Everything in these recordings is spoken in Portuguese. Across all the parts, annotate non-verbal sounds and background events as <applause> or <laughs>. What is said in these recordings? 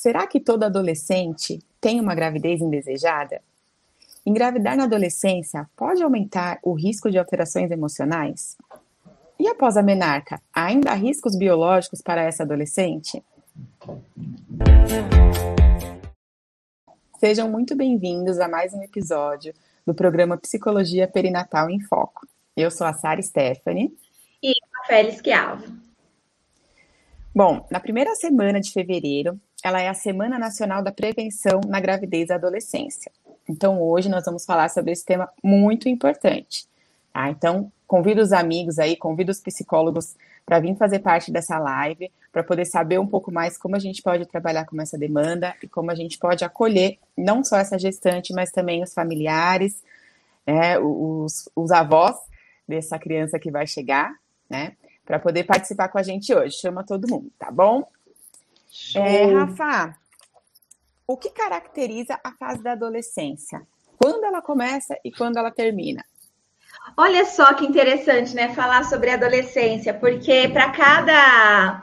será que todo adolescente tem uma gravidez indesejada? Engravidar na adolescência pode aumentar o risco de alterações emocionais? E após a menarca, ainda há riscos biológicos para essa adolescente? Sejam muito bem-vindos a mais um episódio do programa Psicologia Perinatal em Foco. Eu sou a Sara Stephanie. E a Félix Chiavo. Bom, na primeira semana de fevereiro, ela é a Semana Nacional da Prevenção na Gravidez e Adolescência. Então, hoje nós vamos falar sobre esse tema muito importante. Tá? Então, convido os amigos aí, convido os psicólogos para vir fazer parte dessa live, para poder saber um pouco mais como a gente pode trabalhar com essa demanda e como a gente pode acolher não só essa gestante, mas também os familiares, né, os, os avós dessa criança que vai chegar, né? Para poder participar com a gente hoje. Chama todo mundo, tá bom? É, Rafa, o que caracteriza a fase da adolescência? Quando ela começa e quando ela termina? Olha só que interessante, né? Falar sobre adolescência, porque para cada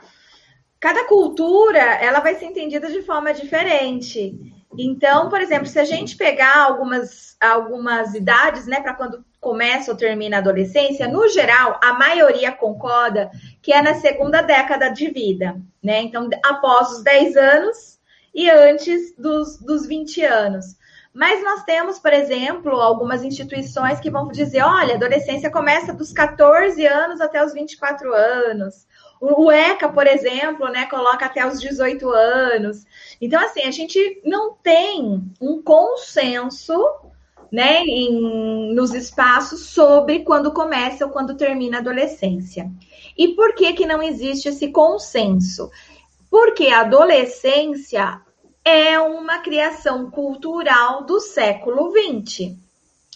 cada cultura ela vai ser entendida de forma diferente. Então, por exemplo, se a gente pegar algumas, algumas idades, né, para quando começa ou termina a adolescência, no geral, a maioria concorda que é na segunda década de vida, né? Então, após os 10 anos e antes dos, dos 20 anos. Mas nós temos, por exemplo, algumas instituições que vão dizer: olha, a adolescência começa dos 14 anos até os 24 anos. O ECA, por exemplo, né, coloca até os 18 anos. Então, assim, a gente não tem um consenso né, em, nos espaços sobre quando começa ou quando termina a adolescência. E por que, que não existe esse consenso? Porque a adolescência é uma criação cultural do século XX.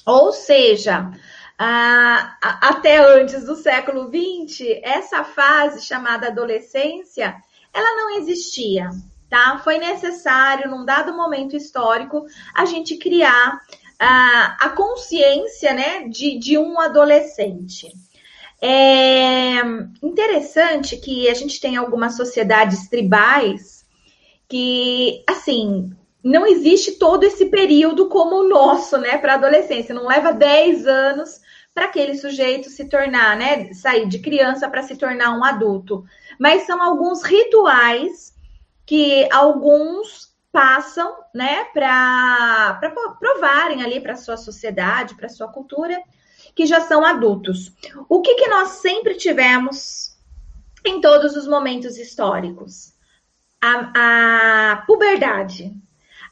Ou seja, ah, até antes do século XX, essa fase chamada adolescência, ela não existia, tá? Foi necessário, num dado momento histórico, a gente criar ah, a consciência, né, de, de um adolescente. É interessante que a gente tem algumas sociedades tribais que, assim, não existe todo esse período como o nosso, né, para adolescência. Não leva 10 anos para aquele sujeito se tornar, né, sair de criança para se tornar um adulto. Mas são alguns rituais que alguns passam, né, para provarem ali para sua sociedade, para sua cultura, que já são adultos. O que, que nós sempre tivemos em todos os momentos históricos? A, a puberdade.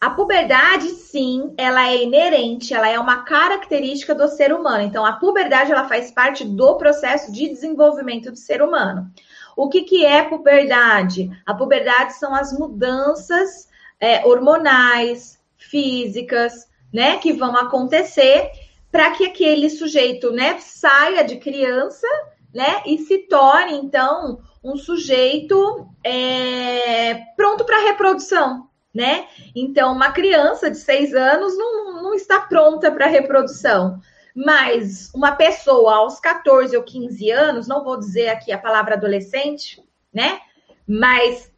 A puberdade, sim, ela é inerente, ela é uma característica do ser humano. Então, a puberdade ela faz parte do processo de desenvolvimento do ser humano. O que, que é puberdade? A puberdade são as mudanças é, hormonais, físicas, né, que vão acontecer para que aquele sujeito, né, saia de criança, né, e se torne então um sujeito é, pronto para reprodução, né? Então, uma criança de seis anos não, não está pronta para reprodução. Mas uma pessoa aos 14 ou 15 anos, não vou dizer aqui a palavra adolescente, né? Mas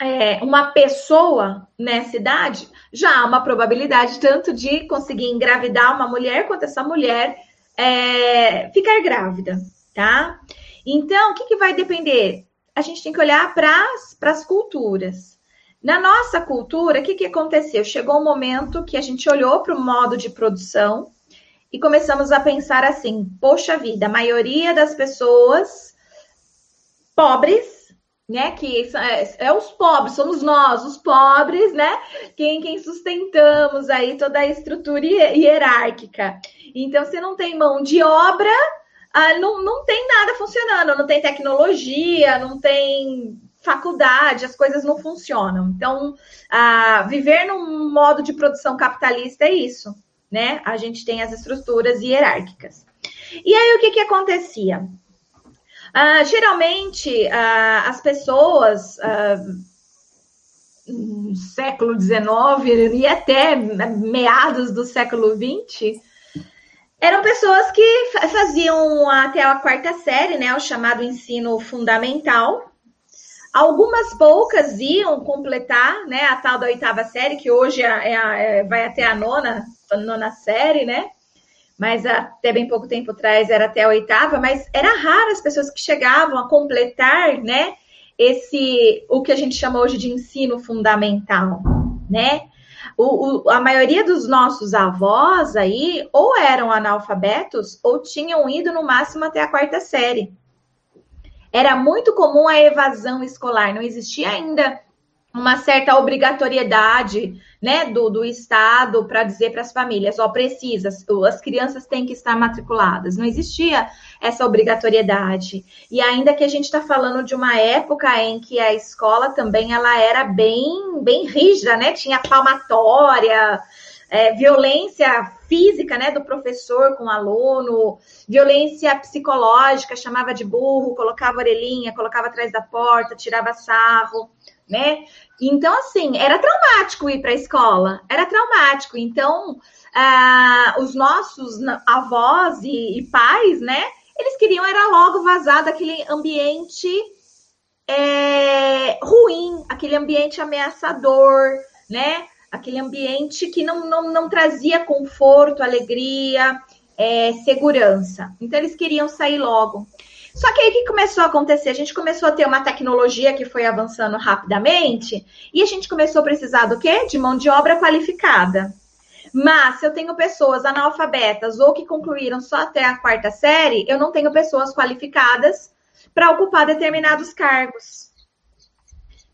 é, uma pessoa nessa idade, já há uma probabilidade tanto de conseguir engravidar uma mulher quanto essa mulher é, ficar grávida, tá? Então, o que, que vai depender? A gente tem que olhar para as culturas. Na nossa cultura, o que, que aconteceu? Chegou um momento que a gente olhou para o modo de produção e começamos a pensar assim: poxa vida, a maioria das pessoas pobres, né? Que é, é, os pobres, somos nós, os pobres, né? Quem, quem sustentamos aí toda a estrutura hierárquica. Então, se não tem mão de obra, ah, não, não tem nada funcionando, não tem tecnologia, não tem faculdade, as coisas não funcionam. Então, viver num modo de produção capitalista é isso, né? A gente tem as estruturas hierárquicas. E aí, o que, que acontecia? Ah, geralmente, ah, as pessoas ah, no século XIX e até meados do século XX eram pessoas que faziam até a quarta série, né, o chamado ensino fundamental, Algumas poucas iam completar, né, a tal da oitava série, que hoje é, é, é, vai até a nona, a nona série, né? Mas até bem pouco tempo atrás era até a oitava, mas era raro as pessoas que chegavam a completar, né, esse, o que a gente chama hoje de ensino fundamental, né? O, o, a maioria dos nossos avós aí ou eram analfabetos ou tinham ido no máximo até a quarta série. Era muito comum a evasão escolar, não existia ainda uma certa obrigatoriedade né, do, do Estado para dizer para as famílias, ó, precisa, as crianças têm que estar matriculadas. Não existia essa obrigatoriedade. E ainda que a gente está falando de uma época em que a escola também ela era bem, bem rígida, né? Tinha palmatória, é, violência física, né, do professor com o aluno, violência psicológica, chamava de burro, colocava orelhinha, colocava atrás da porta, tirava sarro, né? Então, assim, era traumático ir para a escola, era traumático. Então, ah, os nossos avós e, e, pais, né, eles queriam era logo vazar daquele ambiente é, ruim, aquele ambiente ameaçador, né? aquele ambiente que não, não, não trazia conforto, alegria, é, segurança. Então, eles queriam sair logo. Só que aí o que começou a acontecer? A gente começou a ter uma tecnologia que foi avançando rapidamente e a gente começou a precisar do quê? De mão de obra qualificada. Mas se eu tenho pessoas analfabetas ou que concluíram só até a quarta série, eu não tenho pessoas qualificadas para ocupar determinados cargos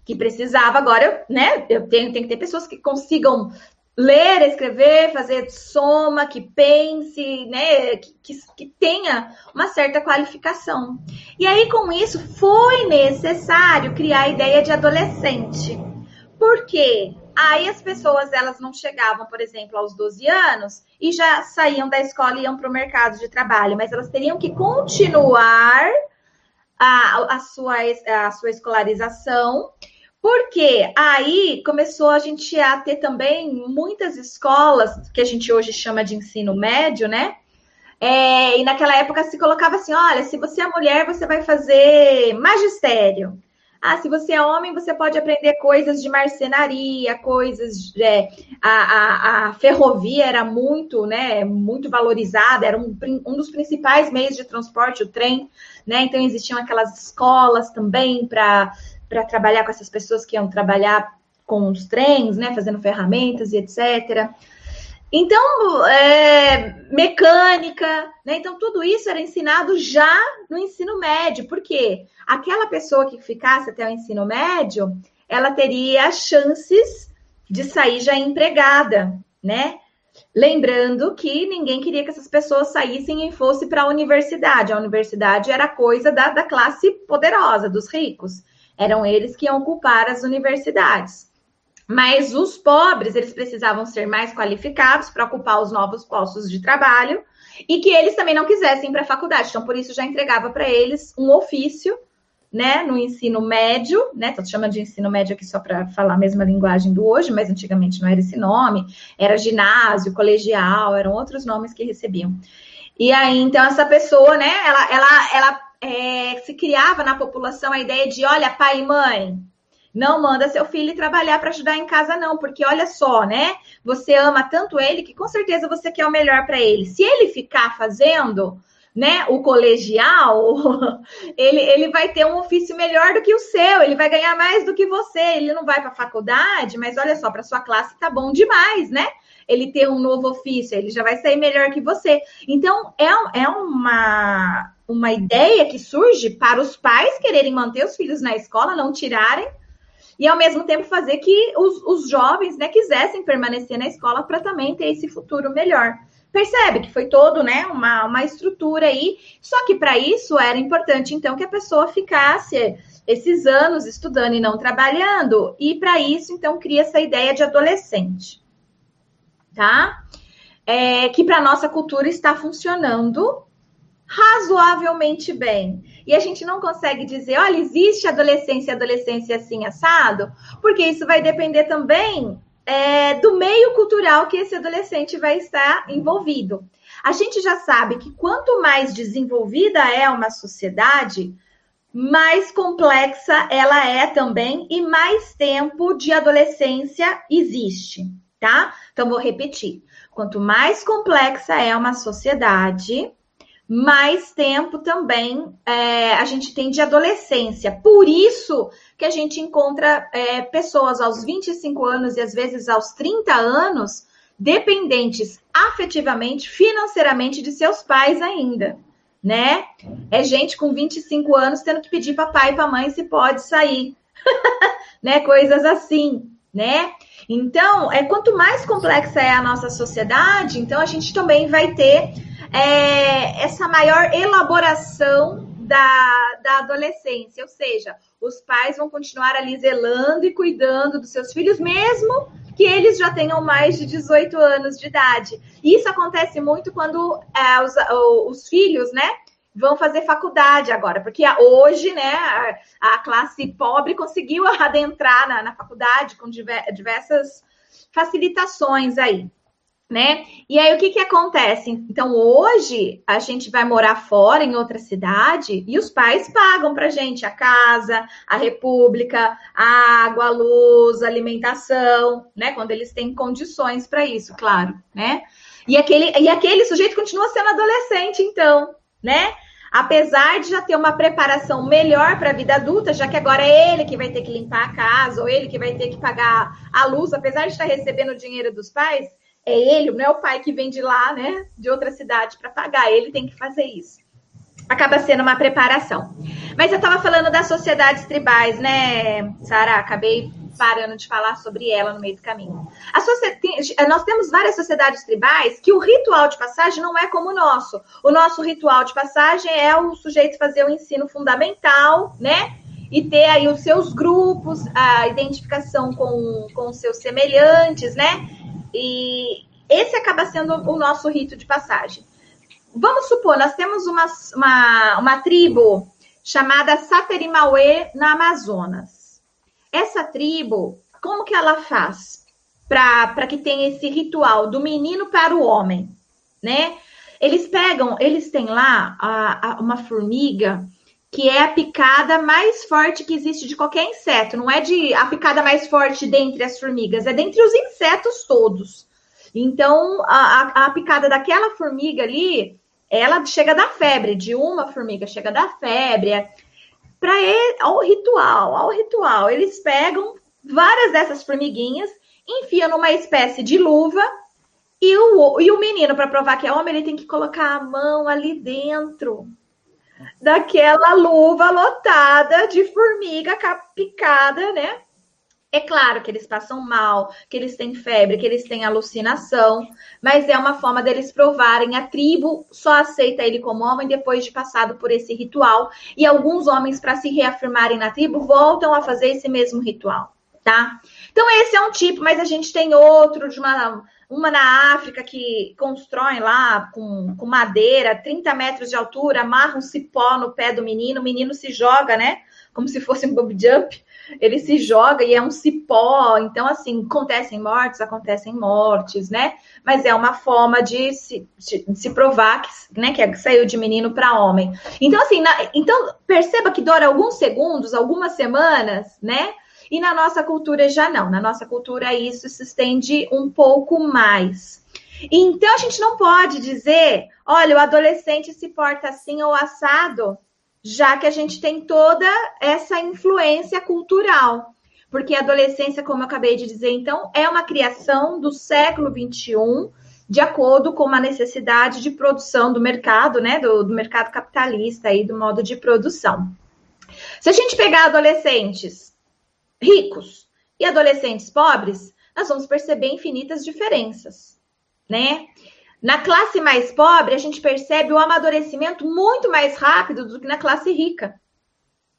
que precisava. Agora, né? Eu tenho, tenho que ter pessoas que consigam ler, escrever, fazer soma, que pense, né, que, que, que, tenha uma certa qualificação. E aí, com isso, foi necessário criar a ideia de adolescente. Por quê? Aí as pessoas, elas não chegavam, por exemplo, aos 12 anos e já saíam da escola e iam para o mercado de trabalho, mas elas teriam que continuar a, a, sua, a sua escolarização porque aí começou a gente a ter também muitas escolas que a gente hoje chama de ensino médio, né? É, e naquela época se colocava assim: olha, se você é mulher, você vai fazer magistério. Ah, se você é homem, você pode aprender coisas de marcenaria, coisas. É, a, a, a, ferrovia era muito, né, muito valorizada, era um, um dos principais meios de transporte, o trem, né? Então existiam aquelas escolas também para para trabalhar com essas pessoas que iam trabalhar com os trens, né, fazendo ferramentas e etc. Então, é, mecânica, né? Então, tudo isso era ensinado já no ensino médio, porque aquela pessoa que ficasse até o ensino médio, ela teria chances de sair já empregada, né? Lembrando que ninguém queria que essas pessoas saíssem e fossem para a universidade. A universidade era coisa da, da classe poderosa, dos ricos. Eram eles que iam ocupar as universidades. Mas os pobres, eles precisavam ser mais qualificados para ocupar os novos postos de trabalho e que eles também não quisessem ir para a faculdade. Então, por isso, já entregava para eles um ofício, né, no ensino médio, né? Estou chamando de ensino médio aqui só para falar a mesma linguagem do hoje, mas antigamente não era esse nome, era ginásio, colegial, eram outros nomes que recebiam. E aí, então, essa pessoa, né, ela, ela, ela é, se criava na população a ideia de: olha, pai e mãe, não manda seu filho trabalhar para ajudar em casa, não, porque olha só, né? Você ama tanto ele que com certeza você quer o melhor para ele. Se ele ficar fazendo, né, o colegial, <laughs> ele, ele vai ter um ofício melhor do que o seu, ele vai ganhar mais do que você. Ele não vai para a faculdade, mas olha só, para sua classe tá bom demais, né? Ele ter um novo ofício, ele já vai sair melhor que você. Então, é, é uma uma ideia que surge para os pais quererem manter os filhos na escola, não tirarem, e ao mesmo tempo fazer que os, os jovens né, quisessem permanecer na escola para também ter esse futuro melhor. Percebe que foi todo né, uma, uma estrutura aí, só que para isso era importante, então, que a pessoa ficasse esses anos estudando e não trabalhando, e para isso, então, cria essa ideia de adolescente, tá? É, que para nossa cultura está funcionando razoavelmente bem. E a gente não consegue dizer, olha, existe adolescência, adolescência assim assado, porque isso vai depender também é, do meio cultural que esse adolescente vai estar envolvido. A gente já sabe que quanto mais desenvolvida é uma sociedade, mais complexa ela é também e mais tempo de adolescência existe, tá? Então vou repetir. Quanto mais complexa é uma sociedade, mais tempo também é, a gente tem de adolescência. Por isso que a gente encontra é, pessoas aos 25 anos e às vezes aos 30 anos dependentes afetivamente, financeiramente de seus pais ainda né? É gente com 25 anos tendo que pedir para pai e para mãe se pode sair, <laughs> né? Coisas assim, né? Então, é quanto mais complexa é a nossa sociedade, então a gente também vai ter é, essa maior elaboração da, da adolescência, ou seja, os pais vão continuar ali zelando e cuidando dos seus filhos, mesmo que eles já tenham mais de 18 anos de idade. Isso acontece muito quando é, os, os, filhos, né? Vão fazer faculdade agora, porque hoje, né, a, a classe pobre conseguiu <laughs> adentrar na, na faculdade com diversas facilitações aí né? E aí o que que acontece? Então hoje a gente vai morar fora em outra cidade e os pais pagam pra gente a casa, a república, a água, a luz, a alimentação, né? Quando eles têm condições para isso, claro, né? E aquele e aquele sujeito continua sendo adolescente, então, né? Apesar de já ter uma preparação melhor para a vida adulta, já que agora é ele que vai ter que limpar a casa, ou ele que vai ter que pagar a luz, apesar de estar recebendo o dinheiro dos pais, é ele, não é o pai que vem de lá, né, de outra cidade para pagar, ele tem que fazer isso. Acaba sendo uma preparação. Mas eu estava falando das sociedades tribais, né, Sara? Acabei parando de falar sobre ela no meio do caminho. Nós temos várias sociedades tribais que o ritual de passagem não é como o nosso. O nosso ritual de passagem é o sujeito fazer o ensino fundamental, né? E ter aí os seus grupos, a identificação com, com os seus semelhantes, né? E esse acaba sendo o nosso rito de passagem. Vamos supor, nós temos uma, uma, uma tribo chamada Saterimauê na Amazonas. Essa tribo, como que ela faz para que tenha esse ritual do menino para o homem, né? Eles pegam, eles têm lá a, a, uma formiga que é a picada mais forte que existe de qualquer inseto. Não é de a picada mais forte dentre as formigas, é dentre os insetos todos. Então, a, a, a picada daquela formiga ali, ela chega da febre, de uma formiga chega da febre. Para ele, ao ritual, ao ritual, eles pegam várias dessas formiguinhas, enfiam numa espécie de luva e o, e o menino, para provar que é homem, ele tem que colocar a mão ali dentro daquela luva lotada de formiga picada, né? É claro que eles passam mal, que eles têm febre, que eles têm alucinação, mas é uma forma deles provarem. A tribo só aceita ele como homem depois de passado por esse ritual. E alguns homens, para se reafirmarem na tribo, voltam a fazer esse mesmo ritual, tá? Então, esse é um tipo, mas a gente tem outro de uma uma na África que constrói lá com, com madeira, 30 metros de altura, amarra um cipó no pé do menino, o menino se joga, né? Como se fosse um bob jump. Ele se joga e é um cipó. Então, assim, acontecem mortes, acontecem mortes, né? Mas é uma forma de se, de, de se provar que, né, que saiu de menino para homem. Então, assim, na, então perceba que dura alguns segundos, algumas semanas, né? E na nossa cultura já não. Na nossa cultura isso se estende um pouco mais. Então a gente não pode dizer, olha, o adolescente se porta assim ou assado, já que a gente tem toda essa influência cultural. Porque a adolescência, como eu acabei de dizer, então, é uma criação do século XXI, de acordo com uma necessidade de produção do mercado, né? Do, do mercado capitalista aí, do modo de produção. Se a gente pegar adolescentes ricos e adolescentes pobres, nós vamos perceber infinitas diferenças, né? Na classe mais pobre, a gente percebe o amadurecimento muito mais rápido do que na classe rica,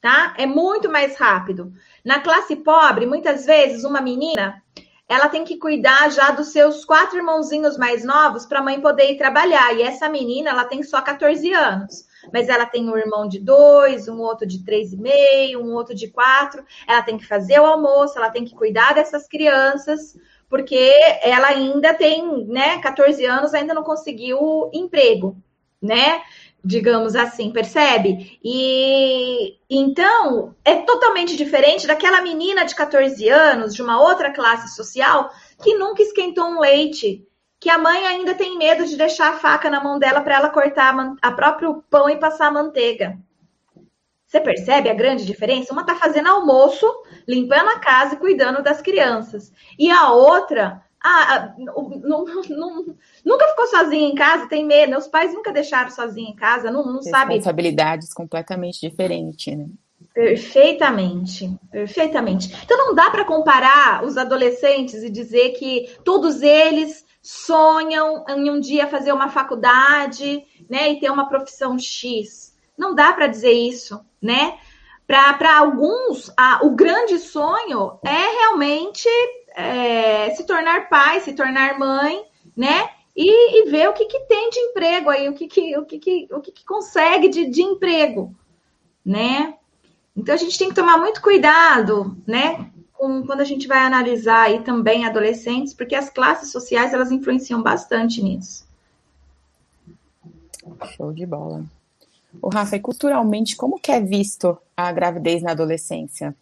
tá? É muito mais rápido. Na classe pobre, muitas vezes, uma menina, ela tem que cuidar já dos seus quatro irmãozinhos mais novos para a mãe poder ir trabalhar. E essa menina, ela tem só 14 anos mas ela tem um irmão de dois, um outro de três e meio, um outro de quatro. Ela tem que fazer o almoço, ela tem que cuidar dessas crianças, porque ela ainda tem, né, 14 anos, ainda não conseguiu emprego, né? digamos assim, percebe? E então é totalmente diferente daquela menina de 14 anos, de uma outra classe social, que nunca esquentou um leite, que a mãe ainda tem medo de deixar a faca na mão dela para ela cortar a, a próprio pão e passar a manteiga. Você percebe a grande diferença? Uma está fazendo almoço, limpando a casa e cuidando das crianças. E a outra ah, não, não, nunca ficou sozinha em casa, tem medo. Meus pais nunca deixaram sozinha em casa, não, não sabe. Responsabilidades completamente diferentes, né? Perfeitamente, perfeitamente. Então não dá para comparar os adolescentes e dizer que todos eles sonham em um dia fazer uma faculdade, né, e ter uma profissão X. Não dá para dizer isso, né? Para alguns, a, o grande sonho é realmente é, se tornar pai, se tornar mãe, né? E, e ver o que, que tem de emprego aí, o que, que, o que, que, o que, que consegue de, de emprego, né? Então a gente tem que tomar muito cuidado, né? Com, quando a gente vai analisar aí também adolescentes, porque as classes sociais elas influenciam bastante nisso. Show de bola. O Rafa, e culturalmente, como que é visto a gravidez na adolescência?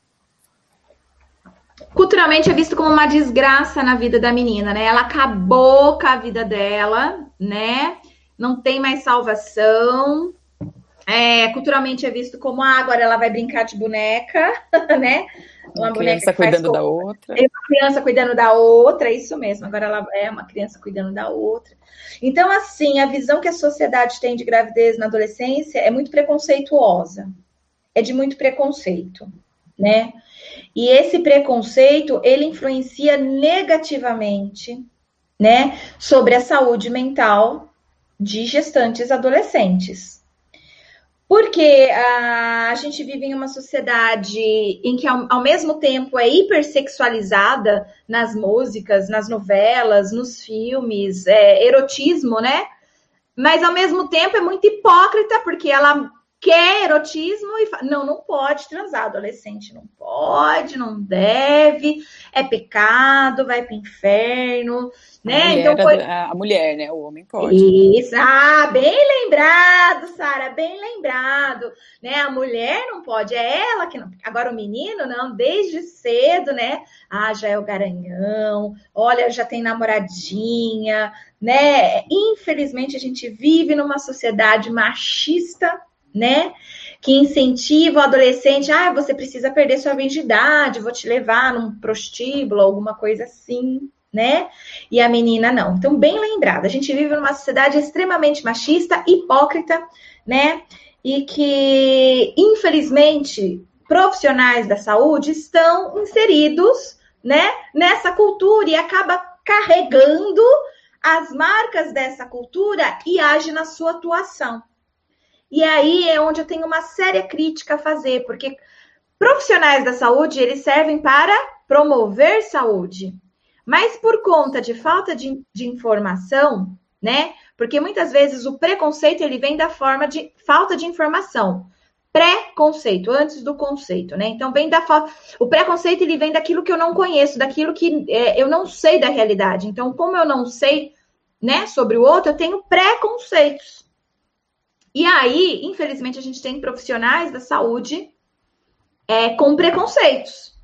culturalmente é visto como uma desgraça na vida da menina, né? Ela acabou com a vida dela, né? Não tem mais salvação. É, culturalmente é visto como ah, agora ela vai brincar de boneca, <laughs> né? Uma, uma criança cuidando da outra. Uma criança cuidando da outra, isso mesmo. Agora ela é uma criança cuidando da outra. Então, assim, a visão que a sociedade tem de gravidez na adolescência é muito preconceituosa. É de muito preconceito, né? E esse preconceito, ele influencia negativamente, né, sobre a saúde mental de gestantes adolescentes. Porque a, a gente vive em uma sociedade em que, ao, ao mesmo tempo, é hipersexualizada nas músicas, nas novelas, nos filmes, é, erotismo, né? Mas, ao mesmo tempo, é muito hipócrita, porque ela quer erotismo e fala, não, não pode transar, adolescente não pode, não deve, é pecado, vai para o inferno, né? A mulher, então foi... a mulher, né? O homem pode. Isso, ah, bem lembrado, Sara, bem lembrado, né? A mulher não pode, é ela que não. Agora o menino não, desde cedo, né? Ah, já é o garanhão, olha, já tem namoradinha, né? Infelizmente a gente vive numa sociedade machista né? Que incentiva o adolescente, ah, você precisa perder sua virgindade, vou te levar num prostíbulo, alguma coisa assim, né? E a menina não. Então, bem lembrado, a gente vive numa sociedade extremamente machista, hipócrita, né? E que, infelizmente, profissionais da saúde estão inseridos, né, nessa cultura e acaba carregando as marcas dessa cultura e age na sua atuação. E aí é onde eu tenho uma séria crítica a fazer, porque profissionais da saúde, eles servem para promover saúde. Mas por conta de falta de, de informação, né? Porque muitas vezes o preconceito ele vem da forma de falta de informação. Pré-conceito, antes do conceito, né? Então vem da falta. O preconceito ele vem daquilo que eu não conheço, daquilo que é, eu não sei da realidade. Então, como eu não sei, né, sobre o outro, eu tenho preconceitos. E aí, infelizmente, a gente tem profissionais da saúde é, com preconceitos,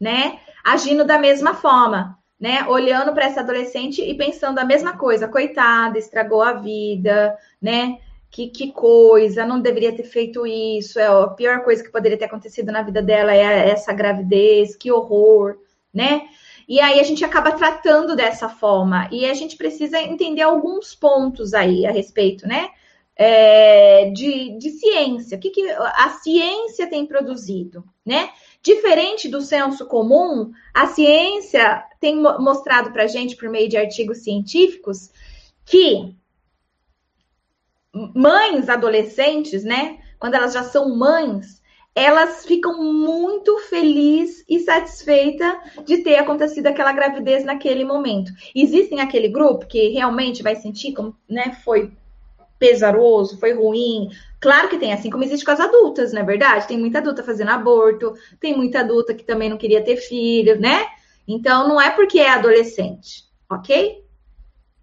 né? Agindo da mesma forma, né? Olhando para essa adolescente e pensando a mesma coisa, coitada, estragou a vida, né? Que, que coisa, não deveria ter feito isso, é a pior coisa que poderia ter acontecido na vida dela é essa gravidez, que horror, né? E aí a gente acaba tratando dessa forma. E a gente precisa entender alguns pontos aí a respeito, né? É, de, de ciência. O que, que a ciência tem produzido, né? Diferente do senso comum, a ciência tem mostrado para gente, por meio de artigos científicos, que mães adolescentes, né? Quando elas já são mães, elas ficam muito felizes e satisfeitas de ter acontecido aquela gravidez naquele momento. Existem aquele grupo que realmente vai sentir como, né, foi pesaroso, foi ruim. Claro que tem, assim como existe com as adultas, não é verdade? Tem muita adulta fazendo aborto, tem muita adulta que também não queria ter filho, né? Então, não é porque é adolescente, ok?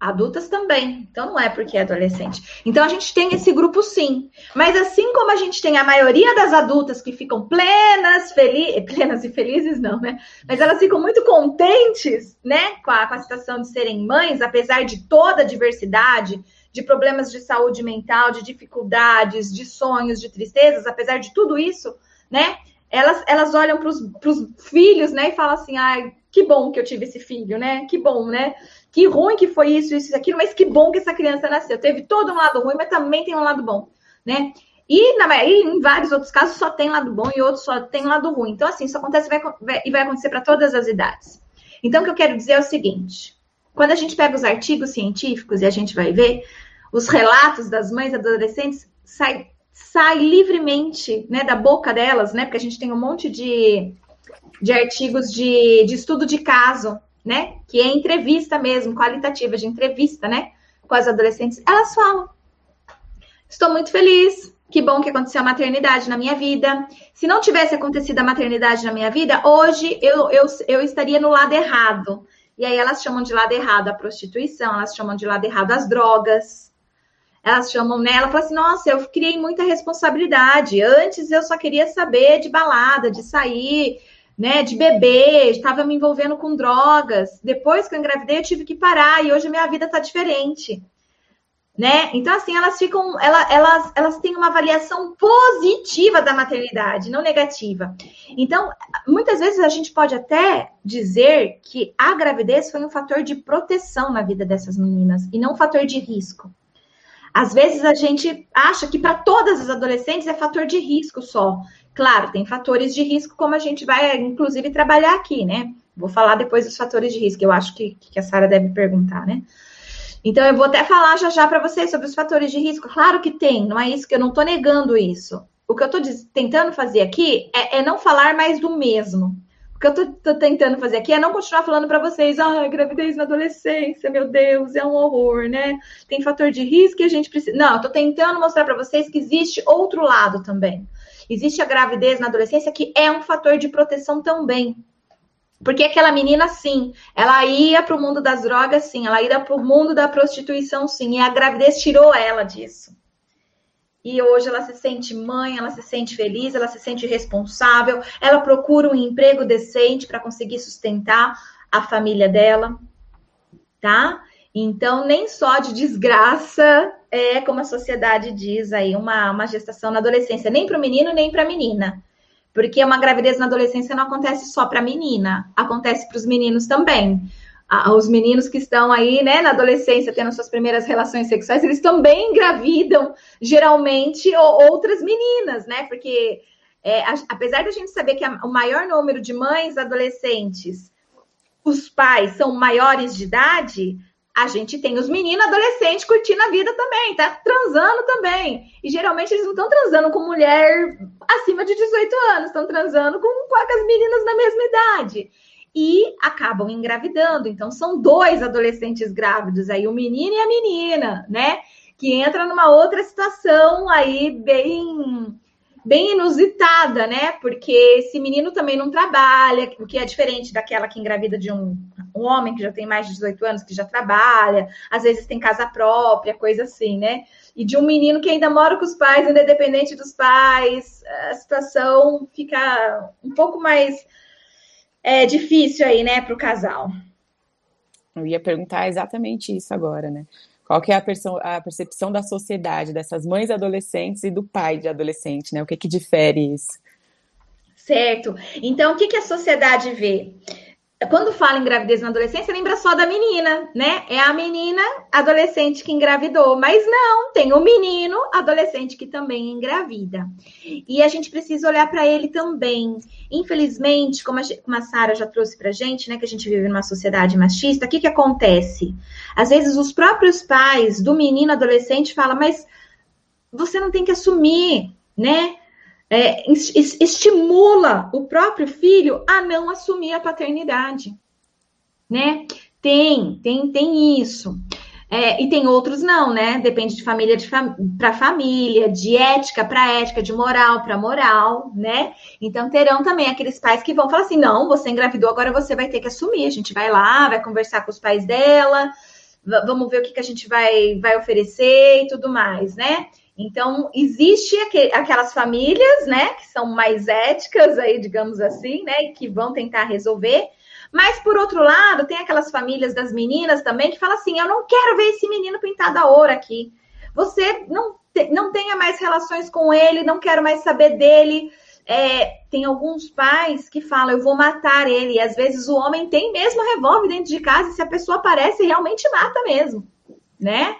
Adultas também. Então não é porque é adolescente. Então a gente tem esse grupo sim. Mas assim como a gente tem a maioria das adultas que ficam plenas, felizes, <laughs> plenas e felizes não, né? Mas elas ficam muito contentes, né, com a, com a situação de serem mães, apesar de toda a diversidade, de problemas de saúde mental, de dificuldades, de sonhos, de tristezas, apesar de tudo isso, né? Elas, elas olham para os filhos, né, e falam assim: ai, que bom que eu tive esse filho, né? Que bom, né? Que ruim que foi isso, isso, aquilo, mas que bom que essa criança nasceu. Teve todo um lado ruim, mas também tem um lado bom, né? E, na, e em vários outros casos só tem lado bom e outros só tem lado ruim. Então, assim, isso acontece e vai, vai acontecer para todas as idades. Então, o que eu quero dizer é o seguinte: quando a gente pega os artigos científicos e a gente vai ver, os relatos das mães adolescentes sai, sai livremente né, da boca delas, né? Porque a gente tem um monte de, de artigos de, de estudo de caso né? Que é entrevista mesmo, qualitativa, de entrevista, né? Com as adolescentes, elas falam: Estou muito feliz, que bom que aconteceu a maternidade na minha vida. Se não tivesse acontecido a maternidade na minha vida, hoje eu, eu, eu estaria no lado errado. E aí elas chamam de lado errado a prostituição, elas chamam de lado errado as drogas. Elas chamam né? fala assim: nossa, eu criei muita responsabilidade. Antes eu só queria saber de balada, de sair, né, de bebê, estava me envolvendo com drogas. Depois que eu engravidei, eu tive que parar e hoje a minha vida está diferente. Né? Então, assim, elas ficam, elas, elas, elas têm uma avaliação positiva da maternidade, não negativa. Então, muitas vezes a gente pode até dizer que a gravidez foi um fator de proteção na vida dessas meninas e não um fator de risco. Às vezes a gente acha que para todas as adolescentes é fator de risco só. Claro, tem fatores de risco, como a gente vai, inclusive, trabalhar aqui, né? Vou falar depois dos fatores de risco, eu acho que, que a Sara deve perguntar, né? Então, eu vou até falar já já para vocês sobre os fatores de risco. Claro que tem, não é isso que eu não estou negando isso. O que eu estou tentando fazer aqui é, é, não falar mais do mesmo. O que eu estou tentando fazer aqui é não continuar falando para vocês, ah, gravidez na adolescência, meu Deus, é um horror, né? Tem fator de risco e a gente precisa. Não, estou tentando mostrar para vocês que existe outro lado também. Existe a gravidez na adolescência que é um fator de proteção também. Porque aquela menina, sim, ela ia para o mundo das drogas, sim, ela ia para o mundo da prostituição, sim, e a gravidez tirou ela disso. E hoje ela se sente mãe, ela se sente feliz, ela se sente responsável, ela procura um emprego decente para conseguir sustentar a família dela, tá? Então, nem só de desgraça é, como a sociedade diz aí, uma, uma gestação na adolescência, nem para o menino, nem para a menina. Porque uma gravidez na adolescência não acontece só para a menina, acontece para os meninos também. Os meninos que estão aí, né, na adolescência, tendo suas primeiras relações sexuais, eles também engravidam, geralmente, outras meninas, né? Porque, é, apesar da gente saber que o maior número de mães adolescentes, os pais são maiores de idade, a gente tem os meninos adolescentes curtindo a vida também, tá transando também. E geralmente eles não estão transando com mulher acima de 18 anos, estão transando com, com as meninas da mesma idade. E acabam engravidando. Então, são dois adolescentes grávidos aí, o menino e a menina, né? Que entra numa outra situação aí bem bem inusitada, né? Porque esse menino também não trabalha, o que é diferente daquela que engravida de um, um homem que já tem mais de 18 anos, que já trabalha, às vezes tem casa própria, coisa assim, né? E de um menino que ainda mora com os pais, ainda é dependente dos pais, a situação fica um pouco mais é, difícil aí, né, para o casal. Eu ia perguntar exatamente isso agora, né? Qual que é a, a, percepção da sociedade, dessas mães adolescentes e do pai de adolescente, né? O que, que difere isso? Certo. Então, o que, que a sociedade vê? Quando fala em gravidez na adolescência, lembra só da menina, né? É a menina adolescente que engravidou, mas não, tem o menino adolescente que também engravida. E a gente precisa olhar para ele também. Infelizmente, como a, a Sara já trouxe pra gente, né, que a gente vive numa sociedade machista, o que que acontece? Às vezes os próprios pais do menino adolescente falam, mas você não tem que assumir, né? É, estimula o próprio filho a não assumir a paternidade, né? Tem, tem, tem isso. É, e tem outros não, né? Depende de família de fam para família, de ética para ética, de moral para moral, né? Então terão também aqueles pais que vão falar assim: não, você engravidou, agora você vai ter que assumir. A gente vai lá, vai conversar com os pais dela, vamos ver o que, que a gente vai, vai oferecer e tudo mais, né? Então, existe aquelas famílias, né, que são mais éticas aí, digamos assim, né, e que vão tentar resolver. Mas, por outro lado, tem aquelas famílias das meninas também que falam assim: eu não quero ver esse menino pintado a ouro aqui. Você não, te, não tenha mais relações com ele, não quero mais saber dele. É, tem alguns pais que falam, eu vou matar ele. E às vezes o homem tem mesmo revólver dentro de casa, e se a pessoa aparece, realmente mata mesmo, né?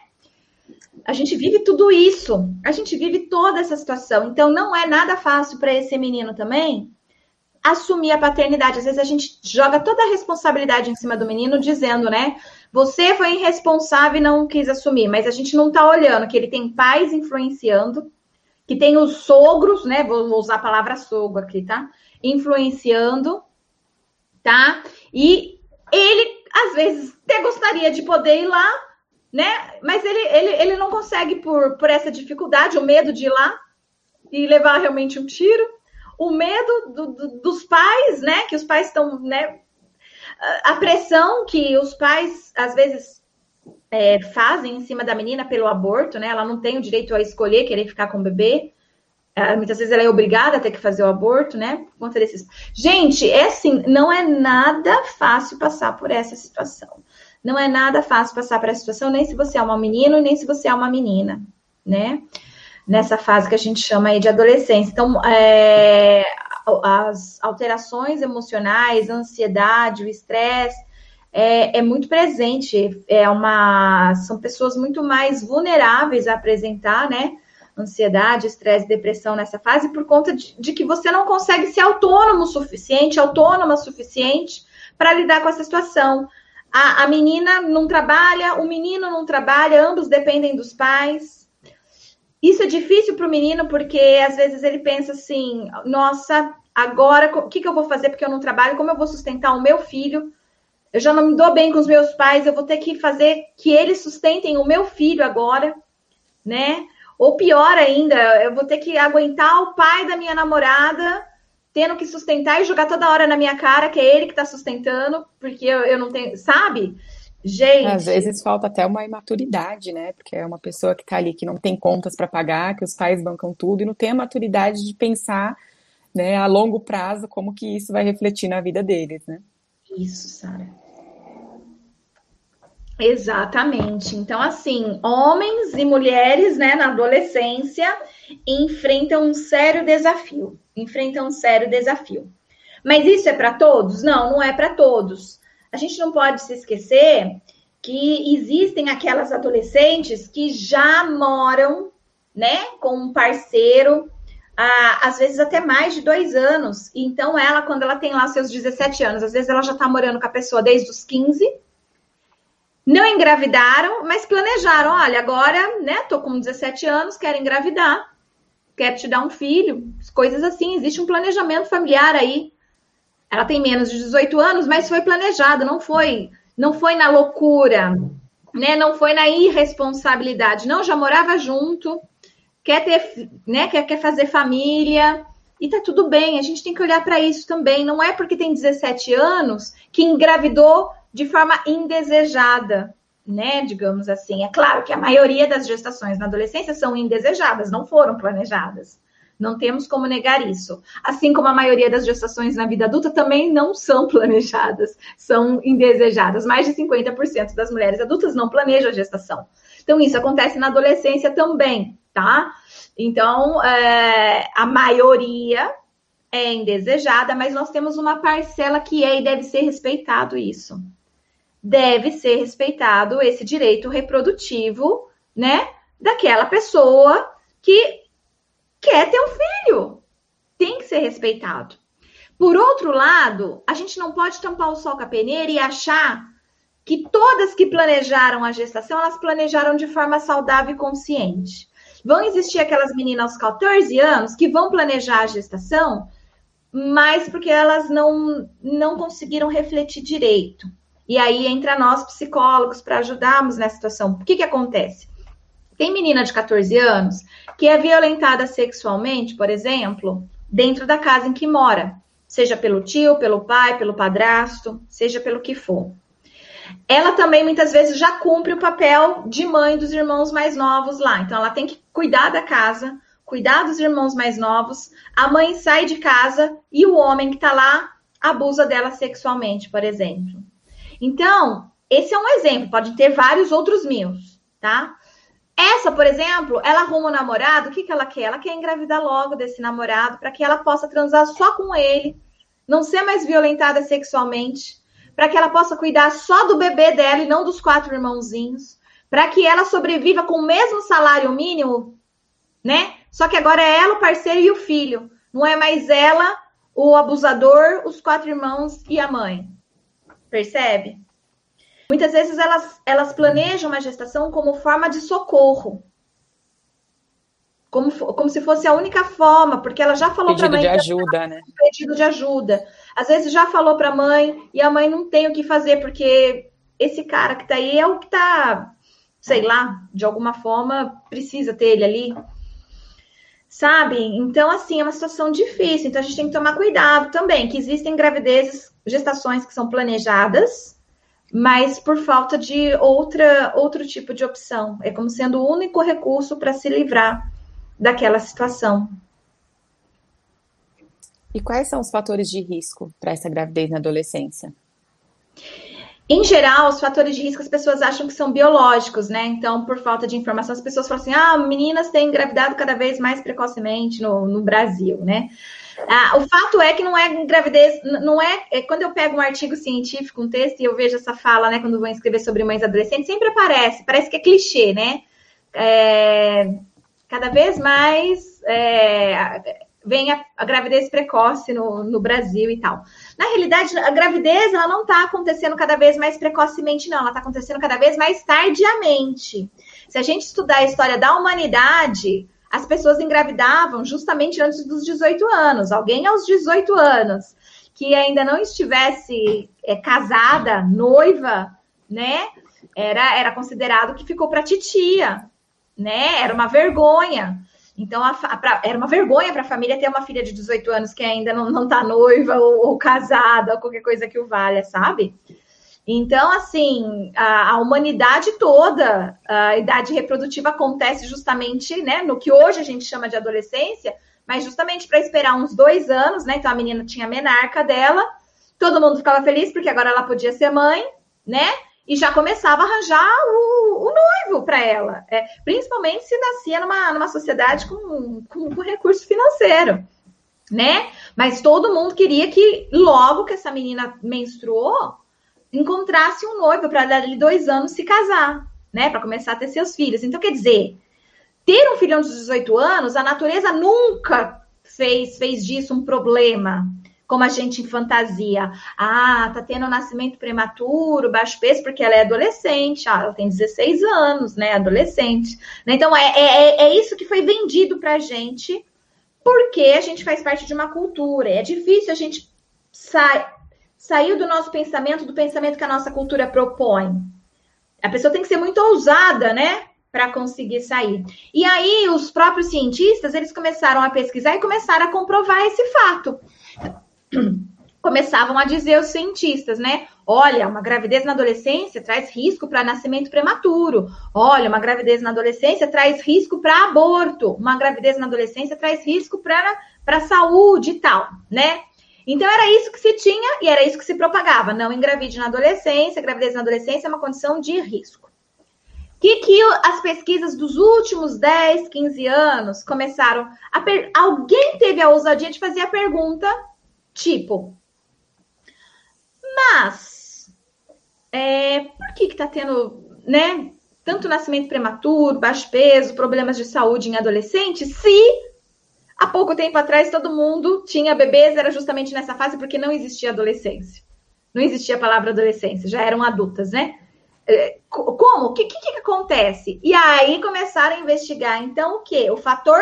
A gente vive tudo isso, a gente vive toda essa situação. Então não é nada fácil para esse menino também assumir a paternidade. Às vezes a gente joga toda a responsabilidade em cima do menino, dizendo, né? Você foi irresponsável e não quis assumir, mas a gente não tá olhando que ele tem pais influenciando, que tem os sogros, né? Vou usar a palavra sogro aqui, tá? Influenciando, tá? E ele, às vezes, até gostaria de poder ir lá, né? Mas ele, ele, ele não consegue por, por essa dificuldade, o medo de ir lá e levar realmente um tiro o medo do, do, dos pais, né? Que os pais estão, né? A pressão que os pais às vezes é, fazem em cima da menina pelo aborto, né? Ela não tem o direito a escolher querer ficar com o bebê. É, muitas vezes ela é obrigada a ter que fazer o aborto, né? Por conta desses. Gente, é assim, não é nada fácil passar por essa situação. Não é nada fácil passar por essa situação, nem se você é uma menino, nem se você é uma menina, né? nessa fase que a gente chama aí de adolescência. Então, é, as alterações emocionais, a ansiedade, o estresse, é, é, muito presente. É uma, são pessoas muito mais vulneráveis a apresentar, né? Ansiedade, estresse, depressão nessa fase, por conta de, de que você não consegue ser autônomo o suficiente, autônoma o suficiente para lidar com essa situação. A, a menina não trabalha, o menino não trabalha, ambos dependem dos pais isso é difícil para o menino porque às vezes ele pensa assim: nossa, agora o que, que eu vou fazer porque eu não trabalho? Como eu vou sustentar o meu filho? Eu já não me dou bem com os meus pais, eu vou ter que fazer que eles sustentem o meu filho agora, né? Ou pior ainda, eu vou ter que aguentar o pai da minha namorada tendo que sustentar e jogar toda hora na minha cara que é ele que está sustentando, porque eu, eu não tenho, sabe? Gente. Às vezes falta até uma imaturidade, né? Porque é uma pessoa que está ali que não tem contas para pagar, que os pais bancam tudo e não tem a maturidade de pensar, né, a longo prazo como que isso vai refletir na vida deles, né? Isso, Sara. Exatamente. Então, assim, homens e mulheres, né, na adolescência, enfrentam um sério desafio. Enfrentam um sério desafio. Mas isso é para todos? Não, não é para todos a gente não pode se esquecer que existem aquelas adolescentes que já moram, né, com um parceiro, às vezes até mais de dois anos. Então, ela, quando ela tem lá seus 17 anos, às vezes ela já tá morando com a pessoa desde os 15, não engravidaram, mas planejaram. Olha, agora, né, tô com 17 anos, quero engravidar, quero te dar um filho, coisas assim. Existe um planejamento familiar aí ela tem menos de 18 anos, mas foi planejado, não foi, não foi na loucura, né? Não foi na irresponsabilidade. Não, já morava junto, quer ter, né? Quer, quer fazer família. E tá tudo bem, a gente tem que olhar para isso também. Não é porque tem 17 anos que engravidou de forma indesejada, né? Digamos assim. É claro que a maioria das gestações na adolescência são indesejadas, não foram planejadas. Não temos como negar isso. Assim como a maioria das gestações na vida adulta também não são <laughs> planejadas, são indesejadas. Mais de 50% das mulheres adultas não planejam a gestação. Então, isso acontece na adolescência também, tá? Então, é, a maioria é indesejada, mas nós temos uma parcela que é e deve ser respeitado isso. Deve ser respeitado esse direito reprodutivo, né, daquela pessoa que quer ter um filho. Tem que ser respeitado. Por outro lado, a gente não pode tampar o sol com a peneira e achar que todas que planejaram a gestação, elas planejaram de forma saudável e consciente. Vão existir aquelas meninas aos 14 anos que vão planejar a gestação, mas porque elas não, não conseguiram refletir direito. E aí entra nós, psicólogos, para ajudarmos nessa situação. O que, que acontece? Tem menina de 14 anos que é violentada sexualmente, por exemplo, dentro da casa em que mora, seja pelo tio, pelo pai, pelo padrasto, seja pelo que for. ela também muitas vezes já cumpre o papel de mãe dos irmãos mais novos lá. Então ela tem que cuidar da casa, cuidar dos irmãos mais novos. A mãe sai de casa e o homem que está lá abusa dela sexualmente, por exemplo. Então, esse é um exemplo, pode ter vários outros mil, tá? Essa, por exemplo, ela arruma um namorado, o que, que ela quer? Ela quer engravidar logo desse namorado para que ela possa transar só com ele, não ser mais violentada sexualmente, para que ela possa cuidar só do bebê dela e não dos quatro irmãozinhos, para que ela sobreviva com o mesmo salário mínimo, né? Só que agora é ela, o parceiro e o filho. Não é mais ela, o abusador, os quatro irmãos e a mãe. Percebe? Muitas vezes elas, elas planejam uma gestação como forma de socorro. Como, como se fosse a única forma, porque ela já falou para a mãe. Pedido de ajuda, né? Pedido de ajuda. Às vezes já falou para a mãe e a mãe não tem o que fazer, porque esse cara que está aí é o que está, sei lá, de alguma forma precisa ter ele ali. Sabe? Então, assim, é uma situação difícil. Então, a gente tem que tomar cuidado também, que existem gravidezes, gestações que são planejadas, mas por falta de outra, outro tipo de opção. É como sendo o único recurso para se livrar daquela situação. E quais são os fatores de risco para essa gravidez na adolescência? Em geral, os fatores de risco as pessoas acham que são biológicos, né? Então, por falta de informação, as pessoas falam assim: ah, meninas têm engravidado cada vez mais precocemente no, no Brasil, né? Ah, o fato é que não é gravidez, não é, é, Quando eu pego um artigo científico, um texto, e eu vejo essa fala, né, quando vou escrever sobre mães adolescentes, sempre aparece, parece que é clichê, né? É, cada vez mais é, vem a, a, gravidez precoce no, no Brasil e tal. Na realidade, a gravidez ela não está acontecendo cada vez mais precocemente, não, ela está acontecendo cada vez mais tardiamente. Se a gente estudar a história da humanidade, as pessoas engravidavam justamente antes dos 18 anos. Alguém aos 18 anos que ainda não estivesse é, casada, noiva, né? Era, era considerado que ficou para titia, né? Era uma vergonha. Então, a, a, pra, era uma vergonha para a família ter uma filha de 18 anos que ainda não, não tá noiva ou, ou casada, ou qualquer coisa que o valha, sabe? Então, assim, a, a, humanidade toda, a idade reprodutiva acontece justamente, né, no que hoje a gente chama de adolescência, mas justamente para esperar uns dois anos, né? Então a menina tinha a menarca dela, todo mundo ficava feliz porque agora ela podia ser mãe, né? E já começava a arranjar o, o noivo para ela, é, principalmente se nascia numa, numa sociedade com, com, com recurso financeiro, né? Mas todo mundo queria que logo que essa menina menstruou, encontrasse um noivo para dar dois anos se casar, né? Para começar a ter seus filhos. Então, quer dizer, ter um filhão de 18 anos, a natureza nunca fez, fez disso um problema, como a gente fantasia. Ah, tá tendo um nascimento prematuro, baixo peso, porque ela é adolescente. Ah, ela tem 16 anos, né? Adolescente. Então, é, é, é isso que foi vendido pra gente, porque a gente faz parte de uma cultura. É difícil a gente sair saiu do nosso pensamento, do pensamento que a nossa cultura propõe. A pessoa tem que ser muito ousada, né? Para conseguir sair. E aí, os próprios cientistas, eles começaram a pesquisar e começaram a comprovar esse fato. <clears throat> Começavam a dizer os cientistas, né? Olha, uma gravidez na adolescência traz risco para nascimento prematuro. Olha, uma gravidez na adolescência traz risco para aborto. Uma gravidez na adolescência traz risco para a saúde e tal, né? Então era isso que se tinha e era isso que se propagava. Não engravide na adolescência, gravidez na adolescência é uma condição de risco. O que, que as pesquisas dos últimos 10, 15 anos começaram a. Per... Alguém teve a ousadia de fazer a pergunta, tipo, mas é, por que está tendo, né, tanto nascimento prematuro, baixo peso, problemas de saúde em adolescentes, se Há pouco tempo atrás, todo mundo tinha bebês, era justamente nessa fase porque não existia adolescência. Não existia a palavra adolescência, já eram adultas, né? É, como? O que, que, que acontece? E aí começaram a investigar. Então, o que? O fator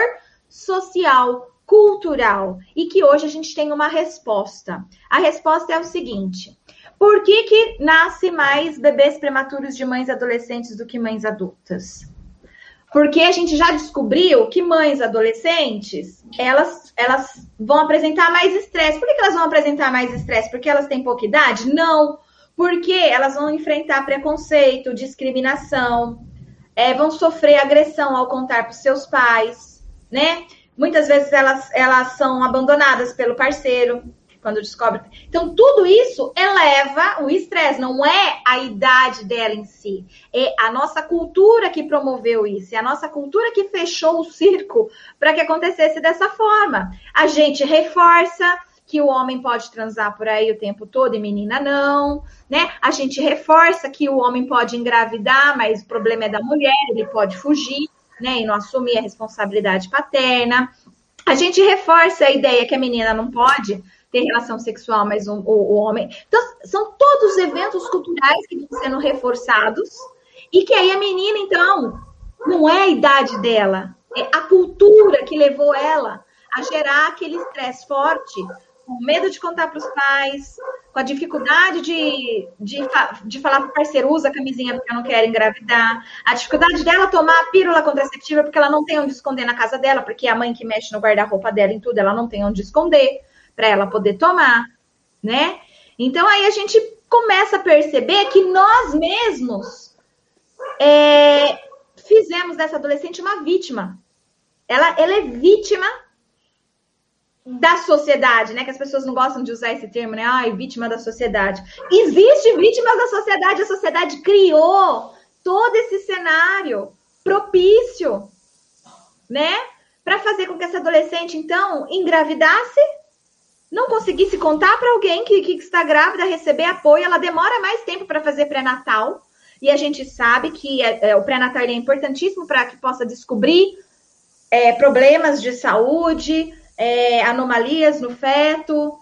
social, cultural. E que hoje a gente tem uma resposta. A resposta é o seguinte: por que, que nasce mais bebês prematuros de mães adolescentes do que mães adultas? Porque a gente já descobriu que mães adolescentes, elas, elas vão apresentar mais estresse. Por que, elas vão apresentar mais estresse? Porque elas têm pouca idade? Não. Porque elas vão enfrentar preconceito, discriminação, é, vão sofrer agressão ao contar para os seus pais, né? Muitas vezes elas, elas são abandonadas pelo parceiro quando descobre. Então, tudo isso eleva o estresse, não é a idade dela em si, é a nossa cultura que promoveu isso, é a nossa cultura que fechou o circo para que acontecesse dessa forma. A gente reforça que o homem pode transar por aí o tempo todo e menina não, né? A gente reforça que o homem pode engravidar, mas o problema é da mulher, ele pode fugir, né? E não assumir a responsabilidade paterna. A gente reforça a ideia que a menina não pode ter relação sexual, mas o, o, o homem. Então, são todos eventos culturais que vão sendo reforçados. E que aí a menina, então, não é a idade dela, é a cultura que levou ela a gerar aquele estresse forte com medo de contar para os pais, com a dificuldade de, de, de falar para o parceiro, usa a camisinha porque eu não quero engravidar, a dificuldade dela tomar a pílula contraceptiva porque ela não tem onde esconder na casa dela, porque é a mãe que mexe no guarda-roupa dela em tudo, ela não tem onde esconder para ela poder tomar, né? Então aí a gente começa a perceber que nós mesmos é, fizemos dessa adolescente uma vítima. Ela, ela é vítima da sociedade, né? Que as pessoas não gostam de usar esse termo, né? Ai, vítima da sociedade. Existe vítimas da sociedade, a sociedade criou todo esse cenário propício, né? Para fazer com que essa adolescente, então, engravidasse, não conseguisse contar para alguém que, que está grávida, receber apoio, ela demora mais tempo para fazer pré-natal. E a gente sabe que é, é, o pré-natal é importantíssimo para que possa descobrir é, problemas de saúde, é, anomalias no feto,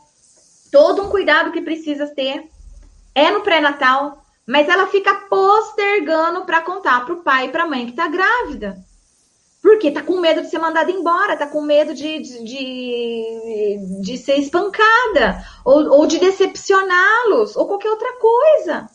todo um cuidado que precisa ter é no pré-natal, mas ela fica postergando para contar para o pai e para a mãe que está grávida. Porque tá com medo de ser mandada embora, tá com medo de, de, de, de ser espancada, ou, ou de decepcioná-los, ou qualquer outra coisa.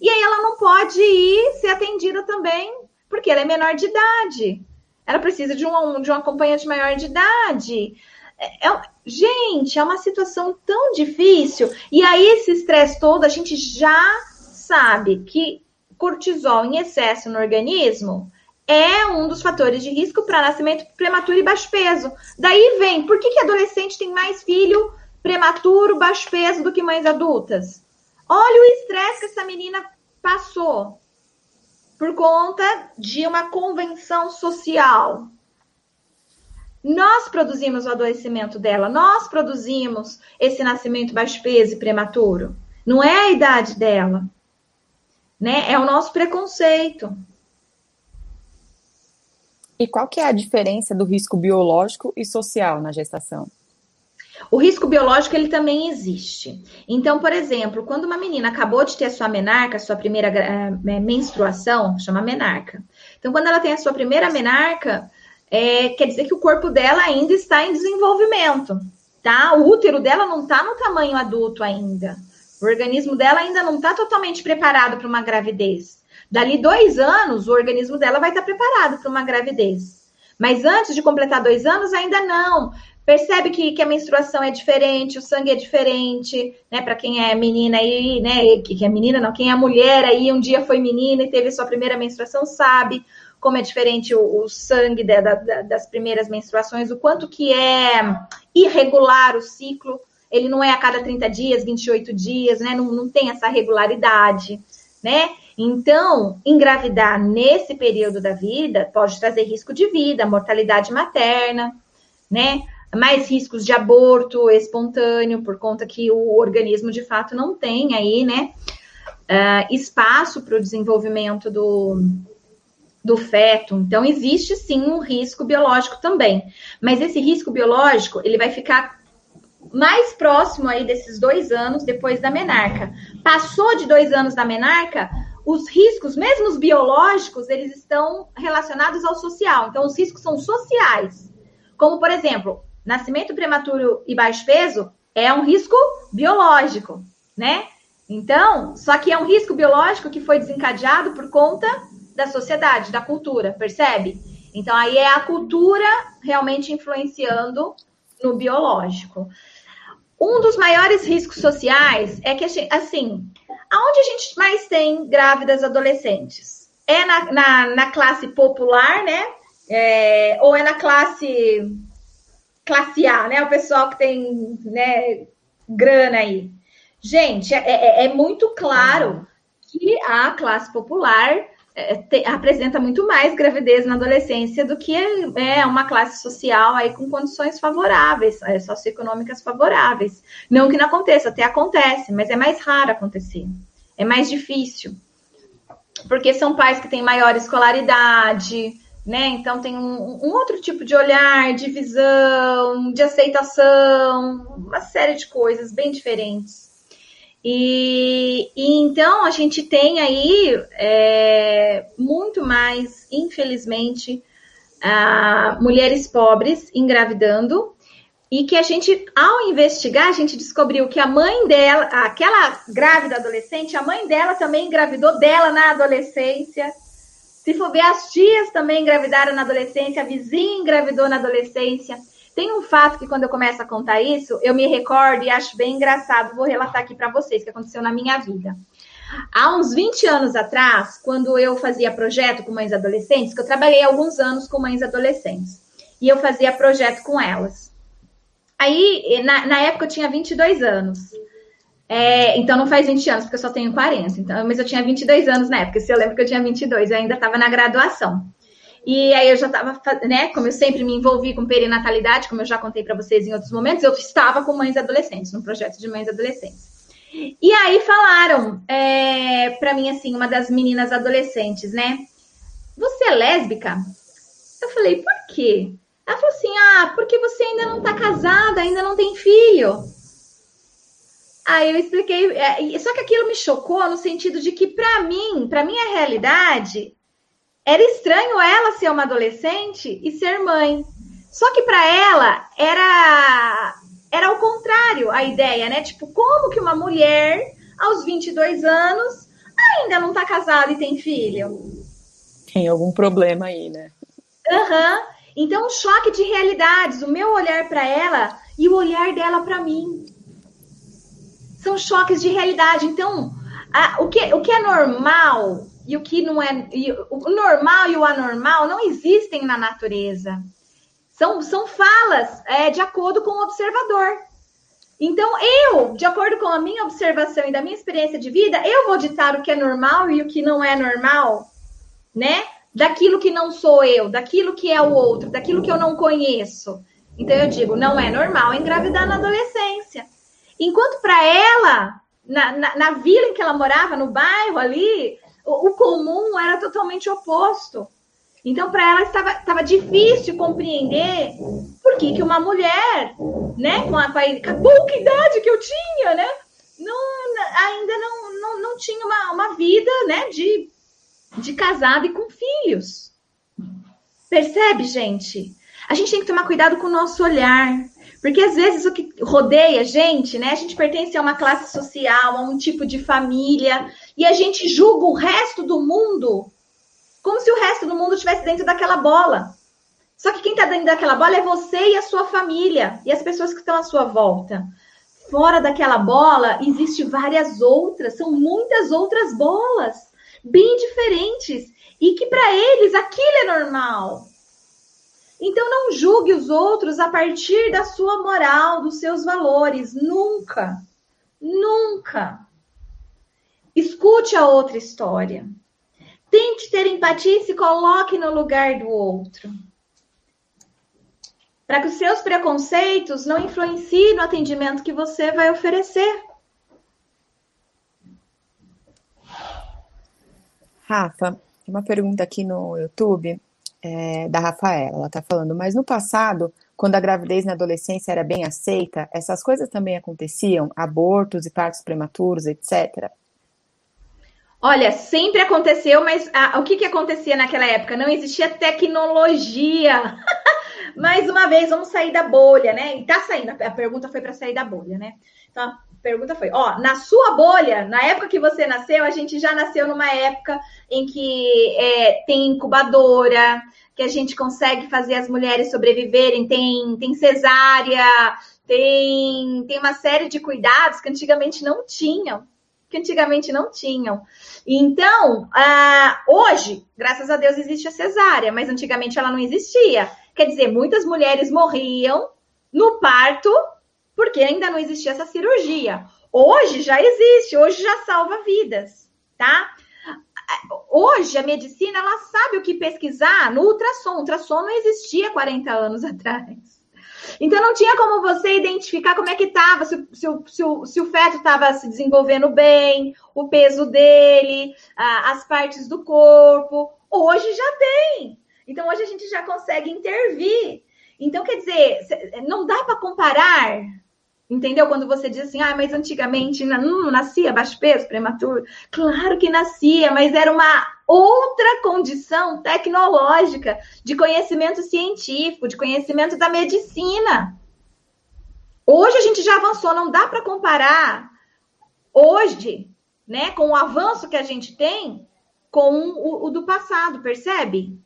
E aí ela não pode ir ser atendida também, porque ela é menor de idade ela precisa de um, de um acompanhante maior de idade. É, é, gente, é uma situação tão difícil. E aí, esse estresse todo, a gente já sabe que cortisol em excesso no organismo é um dos fatores de risco para nascimento prematuro e baixo peso. Daí vem, por que, que adolescente tem mais filho prematuro, baixo peso do que mães adultas? Olha o estresse que essa menina passou por conta de uma convenção social. Nós produzimos o adoecimento dela, nós produzimos esse nascimento baixo peso e prematuro. Não é a idade dela, né? É o nosso preconceito. E qual que é a diferença do risco biológico e social na gestação? O risco biológico ele também existe. Então, por exemplo, quando uma menina acabou de ter a sua menarca, a sua primeira é, menstruação, chama menarca. Então, quando ela tem a sua primeira menarca, é, quer dizer que o corpo dela ainda está em desenvolvimento, tá? O útero dela não está no tamanho adulto ainda. O organismo dela ainda não está totalmente preparado para uma gravidez. Dali dois anos, o organismo dela vai estar preparado para uma gravidez. Mas antes de completar dois anos, ainda não percebe que, que a menstruação é diferente, o sangue é diferente, né? Para quem é menina aí, né? Que, é menina, não, quem é mulher aí, um dia foi menina e teve sua primeira menstruação, sabe como é diferente o, o sangue da, da, das primeiras menstruações, o quanto que é irregular o ciclo. Ele não é a cada 30 dias, 28 dias, né? Não, não tem essa regularidade, né? Então, engravidar nesse período da vida pode trazer risco de vida, mortalidade materna, né? mais riscos de aborto espontâneo, por conta que o organismo de fato não tem aí, né, uh, espaço para o desenvolvimento do, do feto. Então, existe sim um risco biológico também. Mas esse risco biológico, ele vai ficar mais próximo aí desses dois anos depois da menarca. Passou de dois anos da menarca, os riscos, mesmo os biológicos, eles estão relacionados ao social. Então, os riscos são sociais. Como, por exemplo, nascimento prematuro e baixo peso é um risco biológico, né? Então, só que é um risco biológico que foi desencadeado por conta da sociedade, da cultura, percebe? Então, aí é a cultura realmente influenciando no biológico. Um dos maiores riscos sociais é que, assim, Aonde a gente mais tem grávidas adolescentes? É na, na, na classe popular, né? É, ou é na classe classe A, né? O pessoal que tem né, grana aí. Gente, é, é, é muito claro que a classe popular é, te, apresenta muito mais gravidez na adolescência do que é, uma classe social aí com condições favoráveis, é, socioeconômicas favoráveis. Não que não aconteça, até acontece, mas é mais raro acontecer. É mais difícil. Porque são pais que têm maior escolaridade, né? Então tem um, um outro tipo de olhar, de visão, de aceitação, uma série de coisas bem diferentes. E, e, então a gente tem aí é, muito mais, infelizmente, uh, mulheres pobres engravidando e que a gente, ao investigar, a gente descobriu que a mãe dela, aquela grávida adolescente, a mãe dela também engravidou dela na adolescência. Se for ver, as tias também engravidaram na adolescência, a vizinha engravidou na adolescência. Tem um fato que quando eu começo a contar isso, eu me recordo e acho bem engraçado. Vou relatar aqui para vocês que aconteceu na minha vida. Há uns 20 anos atrás, quando eu fazia projeto com mães adolescentes, que eu trabalhei alguns anos com mães adolescentes, e eu fazia projeto com elas. Aí, na, na época, eu tinha 22 anos. É, então, não faz 20 anos, porque eu só tenho 40. Então, mas eu tinha 22 anos na época. Se eu lembro que eu tinha 22, eu ainda estava na graduação. E aí eu já estava, né? Como eu sempre me envolvi com perinatalidade, como eu já contei para vocês em outros momentos, eu estava com mães adolescentes, num projeto de mães adolescentes. E aí falaram é, para mim assim, uma das meninas adolescentes, né? Você é lésbica? Eu falei, por quê? Ela falou assim: ah, porque você ainda não tá casada, ainda não tem filho. Aí eu expliquei, é, só que aquilo me chocou no sentido de que, para mim, para minha realidade, era estranho ela ser uma adolescente e ser mãe. Só que para ela era era o contrário a ideia, né? Tipo, como que uma mulher aos 22 anos ainda não tá casada e tem filho? Tem algum problema aí, né? Aham. Uhum. Então, um choque de realidades, o meu olhar para ela e o olhar dela para mim. São choques de realidade. Então, a, o, que, o que é normal e o que não é. o normal e o anormal não existem na natureza. São, são falas é, de acordo com o observador. Então, eu, de acordo com a minha observação e da minha experiência de vida, eu vou ditar o que é normal e o que não é normal, né? Daquilo que não sou eu, daquilo que é o outro, daquilo que eu não conheço. Então, eu digo, não é normal engravidar na adolescência. Enquanto para ela, na, na, na vila em que ela morava, no bairro ali, o, comum era totalmente oposto. Então, para ela estava, estava difícil compreender por que, que uma mulher, né, com a, com a pouca idade que eu tinha, né, não, ainda não, não, não tinha uma, uma vida, né, de, de casado e com filhos. Percebe, gente? A gente tem que tomar cuidado com o nosso olhar. Porque às vezes o que rodeia a gente, né? A gente pertence a uma classe social, a um tipo de família, e a gente julga o resto do mundo como se o resto do mundo estivesse dentro daquela bola. Só que quem está dentro daquela bola é você e a sua família e as pessoas que estão à sua volta. Fora daquela bola, existe várias outras, são muitas outras bolas, bem diferentes, e que para eles aquilo é normal. Então não julgue os outros a partir da sua moral, dos seus valores, nunca. Nunca. Escute a outra história. Tente ter empatia e se coloque no lugar do outro. Para que os seus preconceitos não influenciem no atendimento que você vai oferecer. Rafa, uma pergunta aqui no YouTube é, da Rafaela. Ela está falando, mas no passado, quando a gravidez na adolescência era bem aceita, essas coisas também aconteciam? Abortos e partos prematuros, etc. Olha, sempre aconteceu, mas ah, o que, que acontecia naquela época? Não existia tecnologia. <laughs> Mais uma vez, vamos sair da bolha, né? E tá saindo, a pergunta foi para sair da bolha, né? Então, a pergunta foi: ó, na sua bolha, na época que você nasceu, a gente já nasceu numa época em que é, tem incubadora, que a gente consegue fazer as mulheres sobreviverem, tem, tem cesárea, tem, tem uma série de cuidados que antigamente não tinham que antigamente não tinham. Então, ah, hoje, graças a Deus, existe a cesárea, mas antigamente ela não existia. Quer dizer, muitas mulheres morriam no parto porque ainda não existia essa cirurgia. Hoje já existe, hoje já salva vidas, tá? Hoje a medicina ela sabe o que pesquisar no ultrassom. O ultrassom não existia 40 anos <laughs> atrás. Então não tinha como você identificar como é que estava, se, se, se, se, o feto estava se desenvolvendo bem, o peso dele, as partes do corpo. Hoje já tem. Então hoje a gente já consegue intervir. Então, quer dizer, não dá para comparar Entendeu? Quando você diz assim, ah, mas antigamente não nascia baixo peso, prematuro. Claro que nascia, mas era uma outra condição tecnológica de conhecimento científico, de conhecimento da medicina. Hoje a gente já avançou, não dá para comparar hoje, né, com o avanço que a gente tem com o, o do passado, percebe?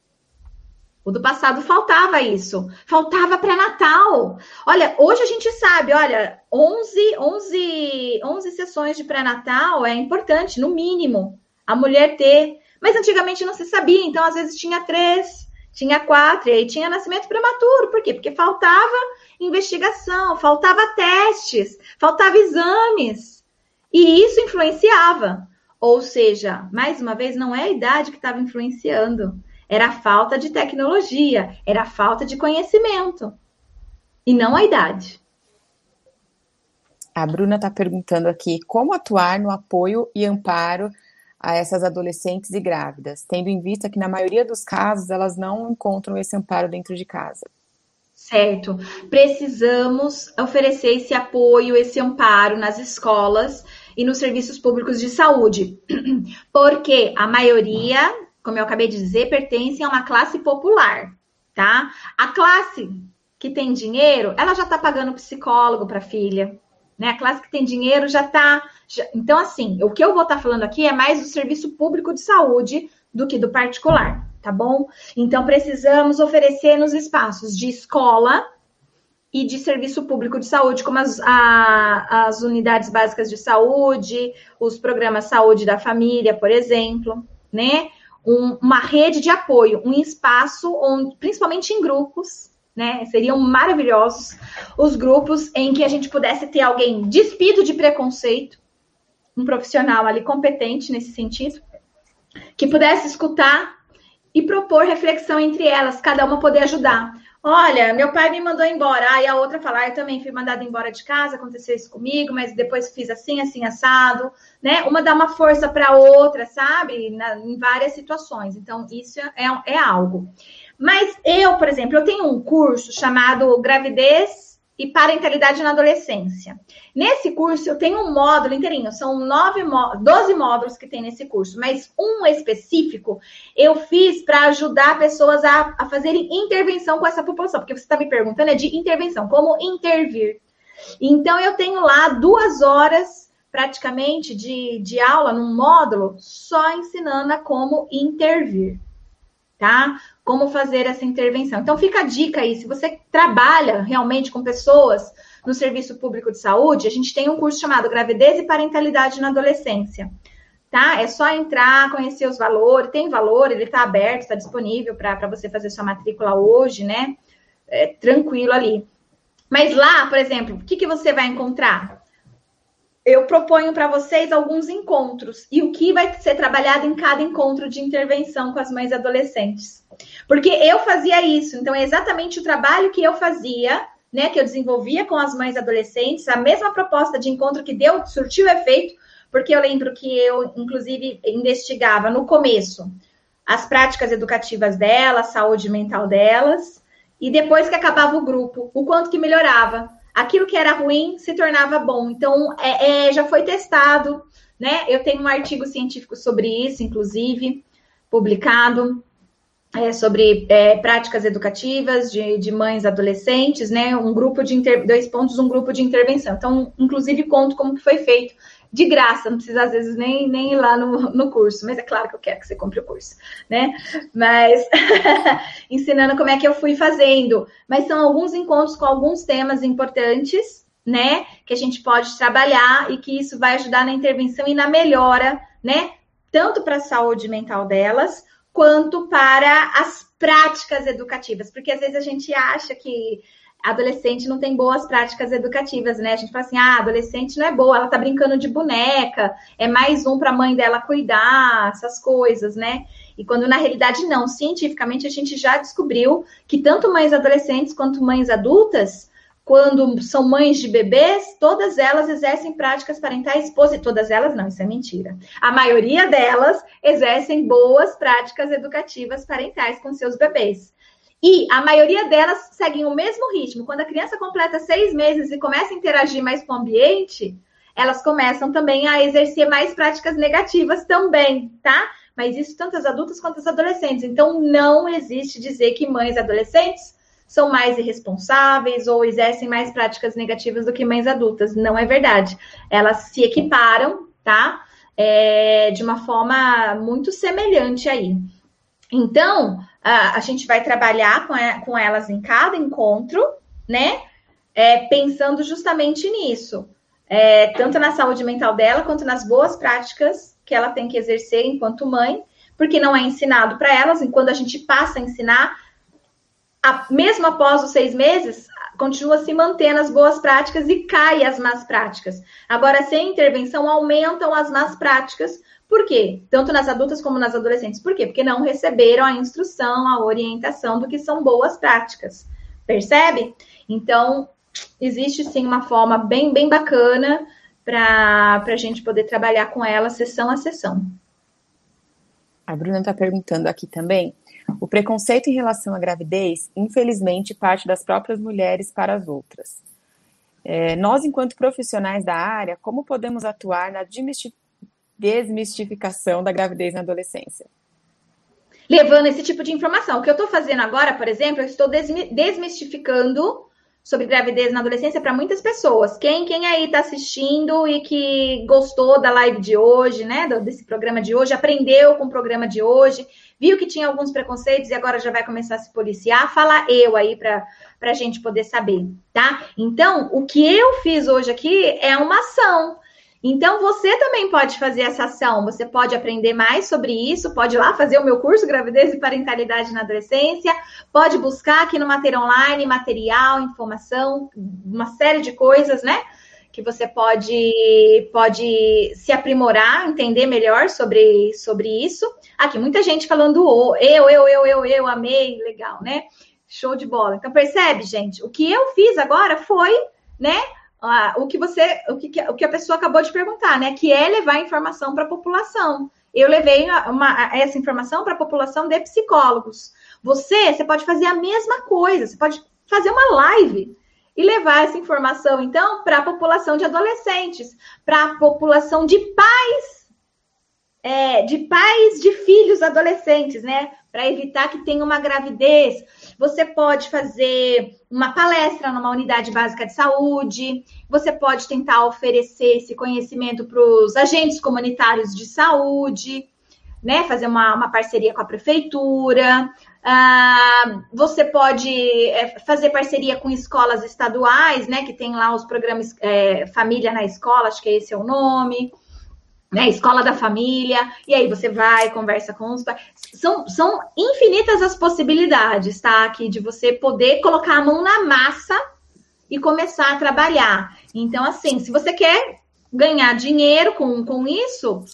O do passado faltava isso. Faltava pré-natal. Olha, hoje a gente sabe, olha, 11, 11, 11 sessões de pré-natal é importante, no mínimo, a mulher ter. Mas antigamente não se sabia, então às vezes tinha três, tinha quatro, e aí tinha nascimento prematuro. Por quê? Porque faltava investigação, faltava testes, faltava exames. E isso influenciava. Ou seja, mais uma vez, não é a idade que estava influenciando era a falta de tecnologia, era a falta de conhecimento. E não a idade. A Bruna está perguntando aqui como atuar no apoio e amparo a essas adolescentes e grávidas, tendo em vista que na maioria dos casos elas não encontram esse amparo dentro de casa. Certo. Precisamos oferecer esse apoio, esse amparo nas escolas e nos serviços públicos de saúde, <clears throat> porque a maioria como eu acabei de dizer, pertencem a uma classe popular, tá? A classe que tem dinheiro, ela já tá pagando psicólogo para a filha, né? A classe que tem dinheiro já tá. Já... Então, assim, o que eu vou estar tá falando aqui é mais do serviço público de saúde do que do particular, tá bom? Então, precisamos oferecer nos espaços de escola e de serviço público de saúde, como as, a, as unidades básicas de saúde, os programas saúde da família, por exemplo, né? Um, uma rede de apoio, um espaço onde, principalmente em grupos, né? Seriam maravilhosos os grupos em que a gente pudesse ter alguém despido de preconceito, um profissional ali competente nesse sentido, que pudesse escutar e propor reflexão entre elas, cada uma poder ajudar. Olha, meu pai me mandou embora. Aí a outra fala, ah, eu também fui mandada embora de casa, aconteceu isso comigo, mas depois fiz assim, assim, assado, né? Uma dá uma força para a outra, sabe? Na, em várias situações. Então, isso é, é algo. Mas eu, por exemplo, eu tenho um curso chamado Gravidez e parentalidade na adolescência. Nesse curso, eu tenho um módulo inteirinho, são nove, 12 módulos que tem nesse curso, mas um específico eu fiz para ajudar pessoas a, a fazerem intervenção com essa população, porque você está me perguntando é de intervenção, como intervir. Então, eu tenho lá duas horas praticamente de, de aula num módulo só ensinando a como intervir tá? Como fazer essa intervenção. Então, fica a dica aí, se você trabalha realmente com pessoas no serviço público de saúde, a gente tem um curso chamado Gravidez e Parentalidade na Adolescência. Tá? É só entrar, conhecer os valores, tem valor, ele está aberto, está disponível para você fazer sua matrícula hoje, né? É, tranquilo ali. Mas lá, por exemplo, o que, que você vai encontrar? Eu proponho para vocês alguns encontros. E o que vai ser trabalhado em cada encontro de intervenção com as mães adolescentes. Porque eu fazia isso, então é exatamente o trabalho que eu fazia, né, que eu desenvolvia com as mães adolescentes, a mesma proposta de encontro que deu, surtiu efeito, porque eu lembro que eu, inclusive, investigava no começo as práticas educativas delas, saúde mental delas, e depois que acabava o grupo, o quanto que melhorava aquilo que era ruim se tornava bom. Então, é, é, já foi testado, né? Eu tenho um artigo científico sobre isso, inclusive, publicado. É, sobre é, práticas educativas de, de, mães adolescentes, né? Um grupo de inter... dois pontos, um grupo de intervenção. Então, inclusive, conto como que foi feito de graça, não precisa às vezes nem, nem ir lá no, no curso, mas é claro que eu quero que você compre o curso, né? Mas <laughs> ensinando como é que eu fui fazendo. Mas são alguns encontros com alguns temas importantes, né, que a gente pode trabalhar e que isso vai ajudar na intervenção e na melhora, né, tanto para a saúde mental delas, quanto para as práticas educativas, porque às vezes a gente acha que adolescente não tem boas práticas educativas, né? A gente fala assim: ah, adolescente não é boa, ela tá brincando de boneca, é mais um para a mãe dela cuidar, essas coisas, né? E quando na realidade não, cientificamente a gente já descobriu que tanto mães adolescentes quanto mães adultas, quando são mães de bebês, todas elas exercem práticas parentais positivas. Todas elas não, isso é mentira. A maioria delas exercem boas práticas educativas parentais com seus bebês. E a maioria delas seguem o mesmo ritmo. Quando a criança completa seis meses e começa a interagir mais com o ambiente, elas começam também a exercer mais práticas negativas também, tá? Mas isso tanto as adultas quanto as adolescentes. Então, não existe dizer que mães adolescentes são mais irresponsáveis ou exercem mais práticas negativas do que mães adultas. Não é verdade. Elas se equiparam, tá? É, de uma forma muito semelhante aí. Então, a, gente vai trabalhar com elas em cada encontro, né? É, pensando justamente nisso. É, tanto na saúde mental dela, quanto nas boas práticas que ela tem que exercer enquanto mãe, porque não é ensinado para elas, e quando a gente passa a ensinar, a, mesmo após os seis meses, continua se mantendo as boas práticas e cai as más práticas. Agora, sem intervenção, aumentam as más práticas, por quê? Tanto nas adultas como nas adolescentes. Por quê? Porque não receberam a instrução, a orientação do que são boas práticas. Percebe? Então, existe sim uma forma bem, bem bacana para a gente poder trabalhar com ela sessão a sessão. A Bruna está perguntando aqui também. O preconceito em relação à gravidez, infelizmente, parte das próprias mulheres para as outras. É, nós, enquanto profissionais da área, como podemos atuar na desmistificação da gravidez na adolescência. Levando esse tipo de informação. O que eu estou fazendo agora, por exemplo, eu estou desmistificando sobre gravidez na adolescência para muitas pessoas. Quem, quem aí está assistindo e que gostou da live de hoje, né? Desse programa de hoje, aprendeu com o programa de hoje, viu que tinha alguns preconceitos e agora já vai começar a se policiar, fala eu aí para a gente poder saber, tá? Então, o que eu fiz hoje aqui é uma ação. Então, você também pode fazer essa ação, você pode aprender mais sobre isso, pode ir lá fazer o meu curso Gravidez e Parentalidade na Adolescência, pode buscar aqui no Material Online material, informação, uma série de coisas, né? Que você pode, pode se aprimorar, entender melhor sobre, sobre isso. Aqui, muita gente falando eu, eu, eu, eu, eu, amei, legal, né? Show de bola. Então, percebe, gente? O que eu fiz agora foi, né? O que você, o que, o que a pessoa acabou de perguntar, né? Que é levar informação para a população. Eu levei uma, essa informação para a população de psicólogos. Você, você pode fazer a mesma coisa. Você pode fazer uma live e levar essa informação, então, para a população de adolescentes, para a população de pais, é, de pais de filhos adolescentes, né? Para evitar que tenha uma gravidez você pode fazer uma palestra numa unidade básica de saúde, você pode tentar oferecer esse conhecimento para os agentes comunitários de saúde, né? Fazer uma, uma parceria com a prefeitura. Ah, você pode é, fazer parceria com escolas estaduais, né? Que tem lá os programas é, Família na Escola, acho que esse é o nome né? Escola da família, e aí você vai, conversa com os pais. São, são infinitas as possibilidades, tá? Aqui de você poder colocar a mão na massa e começar a trabalhar. Então, assim, se você quer ganhar dinheiro com, com isso,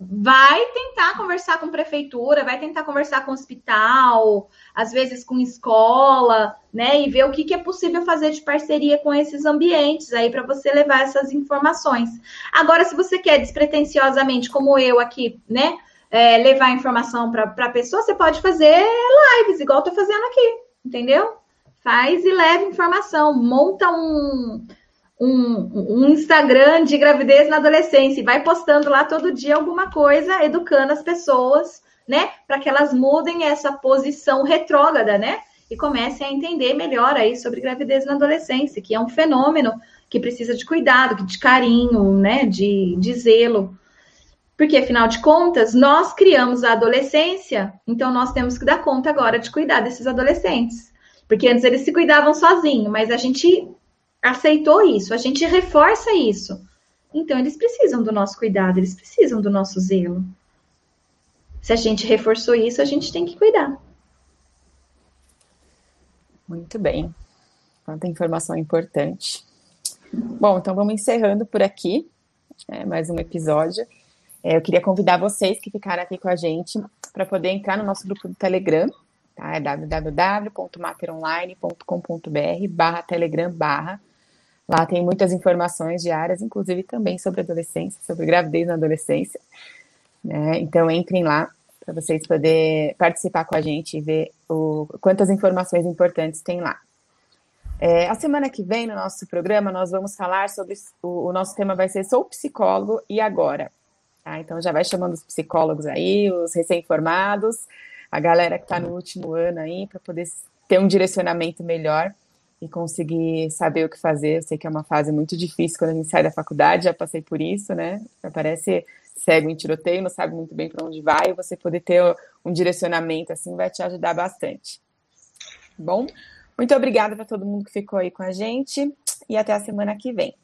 vai tentar conversar com prefeitura, vai tentar conversar com hospital, às vezes com escola, né? E ver o que, que é possível fazer de parceria com esses ambientes aí para você levar essas informações. Agora, se você quer despretensiosamente, como eu aqui, né? É, levar informação para a pessoa, você pode fazer lives, igual eu tô fazendo aqui, entendeu? Faz e leva informação, monta um, um, um, Instagram de gravidez na adolescência e vai postando lá todo dia alguma coisa, educando as pessoas, né? Para que elas mudem essa posição retrógrada, né? E comecem a entender melhor aí sobre gravidez na adolescência, que é um fenômeno que precisa de cuidado, de carinho, né? De, de zelo. Porque, afinal de contas, nós criamos a adolescência, então nós temos que dar conta agora de cuidar desses adolescentes. Porque antes eles se cuidavam sozinhos, mas a gente aceitou isso, a gente reforça isso. Então, eles precisam do nosso cuidado, eles precisam do nosso zelo. Se a gente reforçou isso, a gente tem que cuidar. Muito bem. Quanta informação importante. Bom, então vamos encerrando por aqui é, mais um episódio. É, eu queria convidar vocês que ficaram aqui com a gente para poder entrar no nosso grupo do Telegram, tá? É www.maperonline.com.br barra Telegram barra. Lá tem muitas informações diárias, inclusive também sobre adolescência, sobre gravidez na adolescência. Né? Então entrem lá para vocês poderem participar com a gente e ver o, quantas informações importantes tem lá. É, a semana que vem, no nosso programa, nós vamos falar sobre. O, o nosso tema vai ser Sou psicólogo e agora? Tá? Então já vai chamando os psicólogos aí, os recém-formados, a galera que está no último ano aí, para poder ter um direcionamento melhor e conseguir saber o que fazer. Eu sei que é uma fase muito difícil quando a gente sai da faculdade, já passei por isso, né? Parece cego em tiroteio, não sabe muito bem para onde vai, e você poder ter um direcionamento assim vai te ajudar bastante. Bom, muito obrigada para todo mundo que ficou aí com a gente e até a semana que vem.